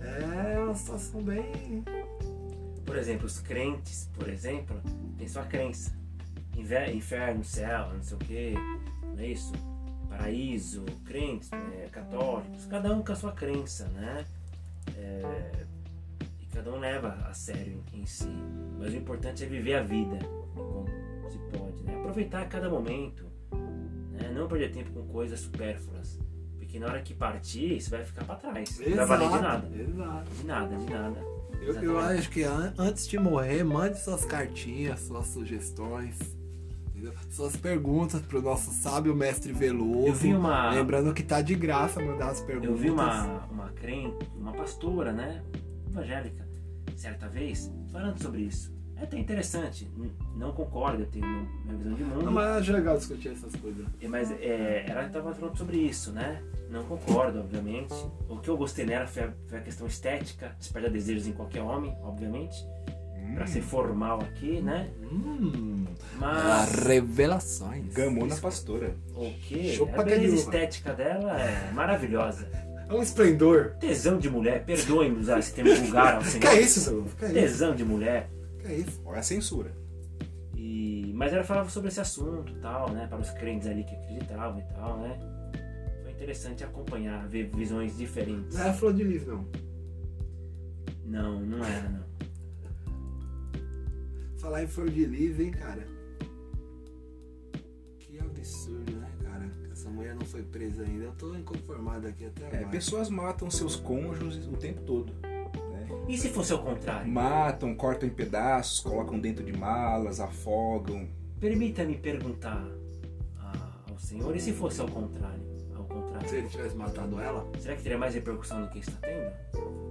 É uma situação bem... Por exemplo, os crentes, por exemplo, tem sua crença. Inferno, céu, não sei o que, não é isso? Paraíso, crentes, né? católicos, cada um com a sua crença, né? É, e cada um leva a sério em, em si. Mas o importante é viver a vida, como se pode, né? Aproveitar cada momento, né? Não perder tempo com coisas supérfluas. Porque na hora que partir, você vai ficar para trás. Exato, não vai valer de nada. Exato. De nada, de nada. Eu, eu acho que antes de morrer, mande suas cartinhas, suas sugestões. Suas perguntas pro nosso sábio mestre Veloso. Eu vi uma... Lembrando que tá de graça mandar as perguntas. Eu vi uma, uma crente, uma pastora, né? Evangélica, certa vez, falando sobre isso. É até interessante, não concordo, eu tenho minha visão de mundo. Não, mas acho legal discutir essas coisas. É, mas é, ela estava falando sobre isso, né? Não concordo, obviamente. O que eu gostei nela foi a, foi a questão estética, despertar desejos em qualquer homem, obviamente. Pra ser formal aqui, né? Hum, Mas revelações. Gamona pastora. o que? Chupa A beleza galinha. estética dela é maravilhosa. É um esplendor. Tesão de mulher, perdoe-me usar esse termo vulgar ao Que senhor. é isso? Que é isso? Tesão de mulher. Que é isso? Olha a censura. E, mas ela falava sobre esse assunto e tal, né? Para os crentes ali que acreditavam e tal, né? Foi interessante acompanhar, ver visões diferentes. Não era flor de lis, não. Não, não era, não. Falar em de lis, hein, cara? Que absurdo, né, cara? Essa mulher não foi presa ainda. Eu tô inconformado aqui até É, agora. pessoas matam seus cônjuges o tempo todo. né? E se fosse ao contrário? Matam, cortam em pedaços, colocam dentro de malas, afogam. Permita-me perguntar a- ao senhor, e se fosse ao contrário? Ao contrário. Se ele tivesse matado ela? Será que teria mais repercussão do que está tendo?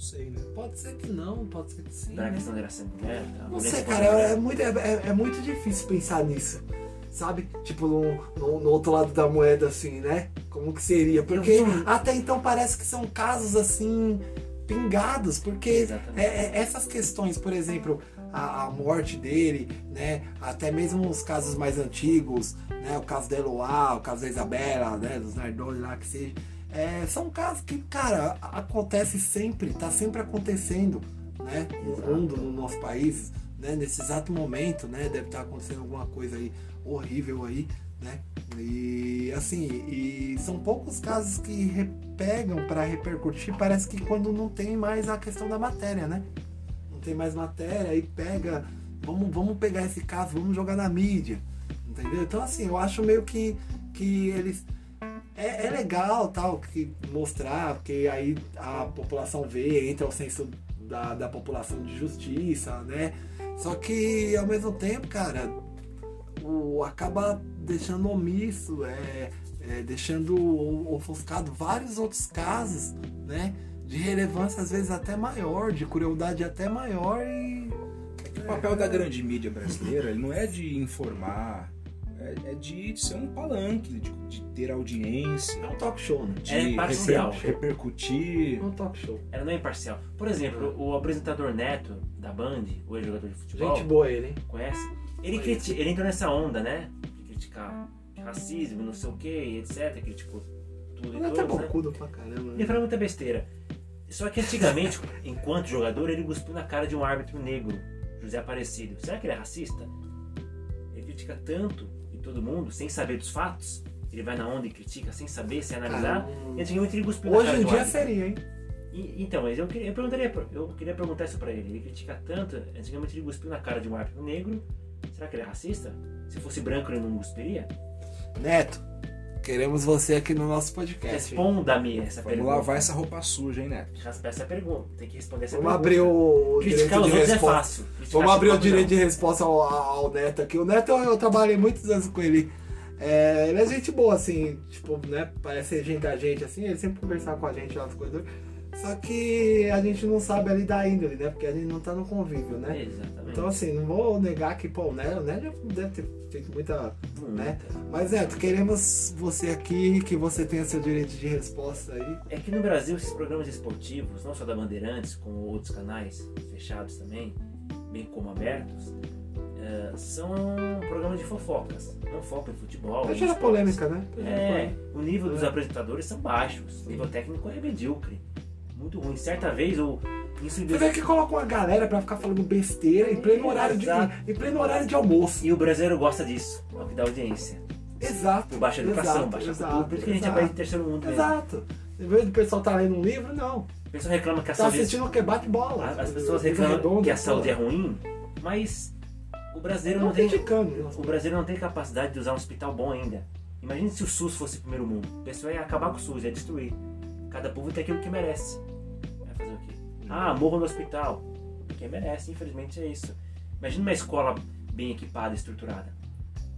Não sei, né? Pode ser que não, pode ser que sim. Pela né? questão ser mulher? Não mulher sei, cara, é, é muito, é, é muito difícil pensar nisso. Sabe? Tipo, no, no, no outro lado da moeda, assim, né? Como que seria? Porque até então parece que são casos, assim, pingados. Porque é- é- essas questões, por exemplo, a, a morte dele, né? Até mesmo os casos mais antigos, né? O caso da Eloá, o caso da Isabela, né? Dos Nardoni lá, que seja. É, são casos que, cara, acontece sempre, tá sempre acontecendo, né? No mundo, no nosso país, né? Nesse exato momento, né? Deve estar acontecendo alguma coisa aí horrível aí, né? E assim, e são poucos casos que pegam para repercutir, parece que quando não tem mais a questão da matéria, né? Não tem mais matéria, aí pega, vamos, vamos pegar esse caso, vamos jogar na mídia, entendeu? Então assim, eu acho meio que, que eles é, é legal tal que mostrar, porque aí a população vê, entra o senso da, da população de justiça, né? Só que ao mesmo tempo, cara, o, acaba deixando omisso, é, é, deixando ofuscado vários outros casos, né? De relevância às vezes até maior, de crueldade até maior e. O papel da grande mídia brasileira ele não é de informar, é, é de ser um palanque, de, de ter audiência, É um talk show, né? de É imparcial. reper- repercutir. É um talk show. Ela não é imparcial. Por exemplo, o apresentador Neto da Band, o ex-jogador de futebol, Gente boa ele, hein? conhece? Ele, Conheço. criti- ele entrou nessa onda, né? De criticar racismo, não sei o que, etc. Criticou tudo e Ele é até todos, né? bocudo pra caramba. Ele Né? fala muita besteira. Só que antigamente, enquanto jogador, ele cuspiu na cara de um árbitro negro, José Aparecido. Será que ele é racista? Ele critica tanto e todo mundo, sem saber dos fatos. Ele vai na onda e critica sem saber, sem analisar. Antigamente ele cuspiu na Hoje cara em um dia seria, hein? E- então, eu, queria, eu, perguntaria, eu queria perguntar isso pra ele. Ele critica tanto, antigamente ele cuspiu na cara de um árbitro negro. Será que ele é racista? Se fosse branco, ele não cuspiria? Neto, queremos você aqui no nosso podcast. Responda-me essa Vamos pergunta. lavar essa roupa suja, hein, Neto? Raspa essa pergunta. Tem que responder essa Vamos pergunta. abrir o Criticar os outros é fácil. Criticar Vamos abrir o direito não. de resposta ao, ao Neto aqui. O Neto, eu, eu trabalhei muitos anos com ele. É, ele é gente boa, assim, tipo, né? Parece gente da gente, assim. Ele sempre conversava com a gente lá nos corredores. Só que a gente não sabe ali da índole, né? Porque a gente não tá no convívio, né? Exatamente. Então, assim, não vou negar que, pô, o Neto, o Neto já deve ter feito muita. né? Mas, Neto, queremos você aqui, que você tenha seu direito de resposta aí. É que no Brasil esses programas esportivos, não só da Bandeirantes, como outros canais fechados também, bem como abertos, eh, são programas de fofocas. Não focam em futebol. Gerar esportes. polêmica, né? É, o nível dos É. apresentadores são baixos. O nível técnico é medíocre. Muito ruim. Certa vez, ou isso Você vê que coloca uma galera pra ficar falando besteira em pleno horário de, Exato. em pleno horário de almoço. E o brasileiro gosta disso, é o que dá audiência. Exato. Baixa educação, exato, baixa exato, cultura. Por isso que a gente é país de terceiro mundo mesmo. Exato. Em vez do pessoal estar lendo um livro, não. O pessoal reclama que a Tá saúde... assistindo o que bate bola. As as pessoas reclamam redondo, que a saúde é ruim, mas o brasileiro Não não tem... criticando. O brasileiro não tem capacidade de usar um hospital bom ainda. Imagine se o SUS fosse o primeiro mundo. O pessoal ia acabar com o SUS, ia destruir. Cada povo tem aquilo que merece. Fazer o quê? Ah, morro no hospital. Quem merece, infelizmente é isso. Imagina uma escola bem equipada, estruturada.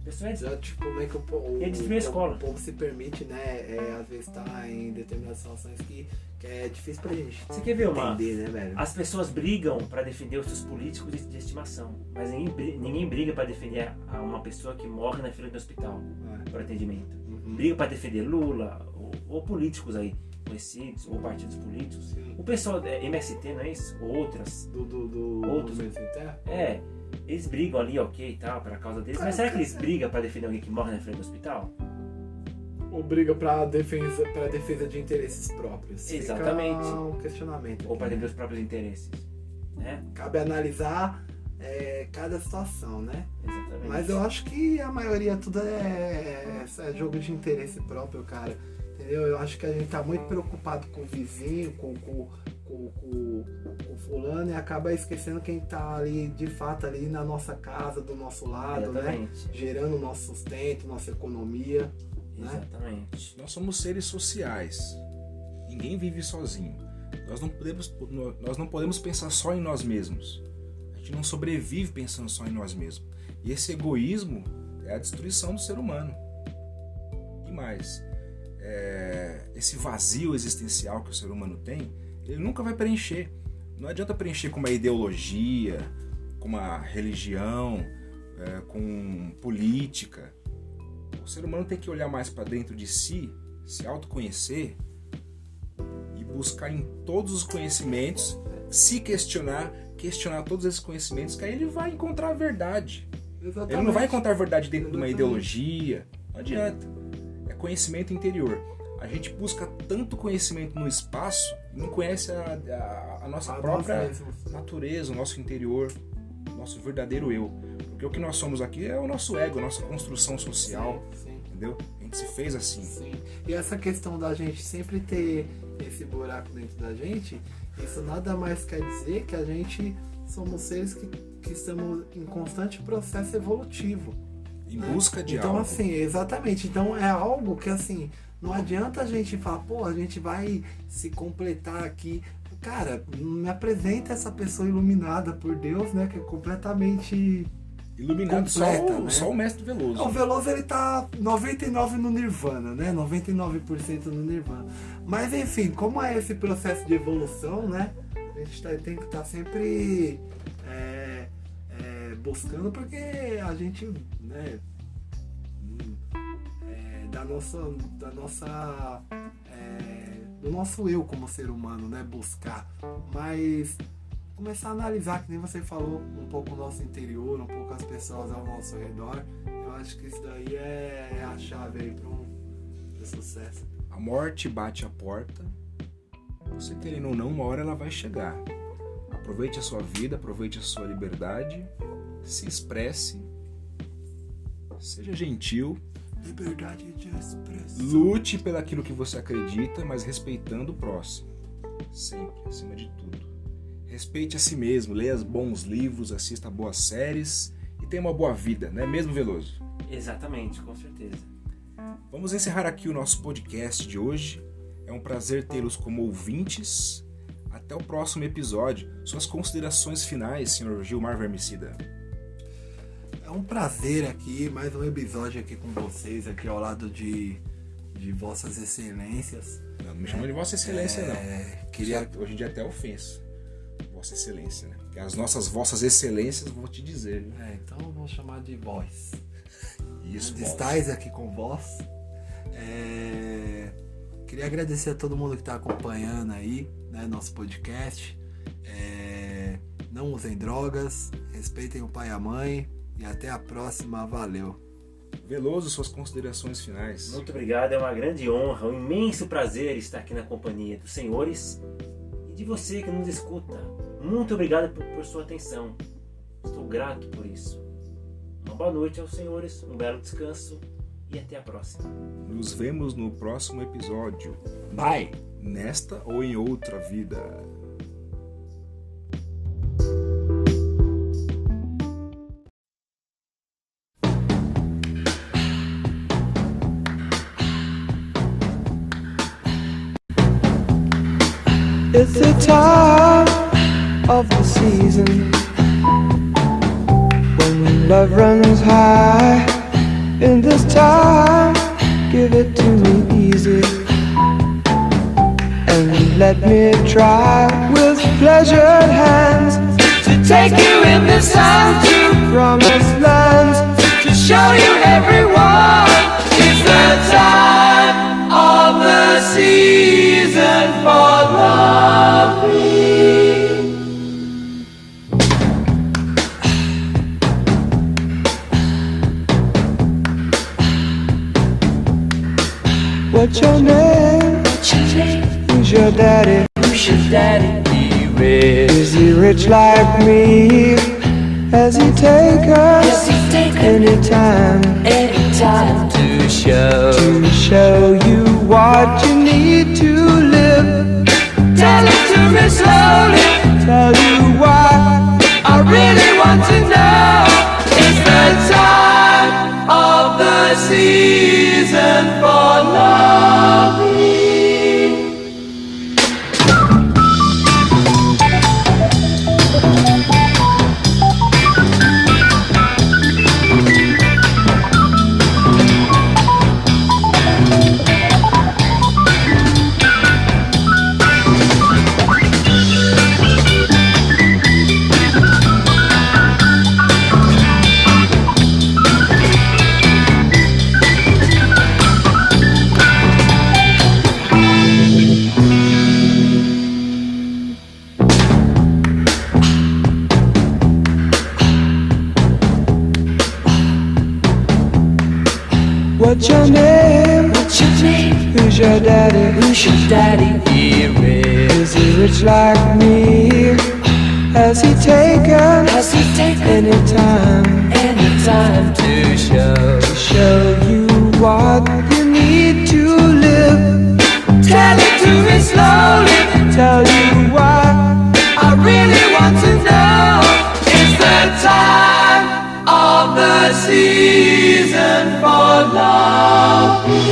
Pessoal Já, tipo, como é que o, destruir a escola. o povo se permite, né? É, às vezes tá em determinadas situações que, que é difícil pra gente Você quer ver uma? entender, né, velho? As pessoas brigam para defender os seus políticos de, de estimação, mas ninguém, ninguém briga para defender uma pessoa que morre na fila do hospital É. por atendimento. Uhum. Briga para defender Lula ou, ou políticos aí conhecidos ou partidos políticos. Sim. O pessoal é MST, não é isso? Ou outras. Do, do, do Outros. Terra? É, eles brigam ali, ok e tal, pra causa deles. Mas será que eles brigam pra defender alguém que morre na frente do hospital? Ou briga pra defesa, pra defesa de interesses próprios? Fica Exatamente. um questionamento. Ou pra aqui, defender né? os próprios interesses? Né? Cabe analisar é, cada situação, né? Exatamente. Mas eu acho que a maioria tudo é, é jogo de interesse próprio, cara. Entendeu? Eu acho que a gente tá muito preocupado com o vizinho, com, com, com, com, com o fulano e acaba esquecendo quem tá ali, de fato, ali na nossa casa, do nosso lado, né? Exatamente. Gerando nosso sustento, nossa economia. né? Exatamente. Nós somos seres sociais. Ninguém vive sozinho. Nós não podemos, nós não podemos pensar só em nós mesmos. A gente não sobrevive pensando só em nós mesmos. E esse egoísmo é a destruição do ser humano. E mais, é, esse vazio existencial que o ser humano tem, ele nunca vai preencher. Não adianta preencher com uma ideologia, com uma religião, é, com política. O ser humano tem que olhar mais para dentro de si, se autoconhecer e buscar em todos os conhecimentos, se questionar, questionar todos esses conhecimentos, que aí ele vai encontrar a verdade. Exatamente. Ele não vai encontrar a verdade dentro de uma Exatamente. ideologia. Não adianta. Conhecimento interior. A gente busca tanto conhecimento no espaço e não conhece a, a- a nossa A própria natureza, o nosso interior, o nosso verdadeiro eu. Porque o que nós somos aqui é o nosso ego, a nossa construção social, Sim, sim. entendeu? A gente se fez assim. Sim. E essa questão da gente sempre ter esse buraco dentro da gente, isso nada mais quer dizer que a gente somos seres que, que estamos em constante processo evolutivo. Em busca de então, algo. assim, exatamente. Então é algo que assim, não adianta a gente falar, pô, a gente vai se completar aqui. Cara, me apresenta essa pessoa iluminada por Deus, né? Que é completamente. Iluminado completa, só, o, né? só o mestre Veloso. O Veloso ele tá 99 no Nirvana, né? 99% no Nirvana. Mas enfim, como é esse processo de evolução, né? A gente tá- tem que estar sempre é, é, buscando, porque a gente, né? hum, é, da nossa, da nossa, é, do nosso eu como ser humano, né? Buscar, mas começar a analisar, que nem você falou, um pouco o nosso interior, um pouco as pessoas ao nosso redor. Eu acho que isso daí é, é a chave aí para um pro sucesso. A morte bate a porta. Você querendo ou não, uma hora ela vai chegar. Aproveite a sua vida, aproveite a sua liberdade, se expresse, seja gentil, Liberdade de expressão. lute pelaquilo que você acredita, mas respeitando o próximo. Sempre, acima de tudo. Respeite a si mesmo, leia bons livros, assista boas séries e tenha uma boa vida, não é mesmo, Veloso? Exatamente, com certeza. Vamos encerrar aqui o nosso podcast de hoje. É um prazer tê-los como ouvintes. Até o próximo episódio. Suas considerações finais, senhor Gilmar Vermicida. É um prazer aqui, mais um episódio aqui com vocês, aqui ao lado de, de vossas excelências. Não, não me chama de Vossa Excelência, não. É, queria Hoje em dia até ofensa. Vossa Excelência, né? Porque as nossas Vossas Excelências, vou te dizer, viu? É, então eu vou chamar de voz. Isso, vossa. estáis aqui com vós. É, Queria agradecer a todo mundo que está acompanhando aí, né, nosso podcast. É, Não usem drogas, respeitem o pai e a mãe e até a próxima. Valeu. Veloso, suas considerações finais. Muito obrigado, é uma grande honra, um imenso prazer estar aqui na companhia dos senhores e de você que nos escuta. Muito obrigado por, por sua atenção. Estou grato por isso. Uma boa noite aos senhores, um belo descanso e até a próxima. Nos vemos no próximo episódio. Bye! Nesta ou em outra vida. It's the time of the season when love runs high. In this time, give it to me easy and let me try with pleasured hands to take you in the sun to promised lands to show you everyone. It's the time of the season. What's your name? What's your name? Who's your daddy? Who's your daddy? Be rich. Is he rich like me? Has he take us time? Any time to show to show you what you need to live. Tell Tell you why I really want to know. It's the time of the season for loving What's your name? What's your name? Who's your daddy? Who's your daddy? Is he rich like me? Has he taken? Has he taken any time? Any time to show? To show you what you need to live. Tell it to me slowly. Tell you why I really want to know. It's the time of the sea love.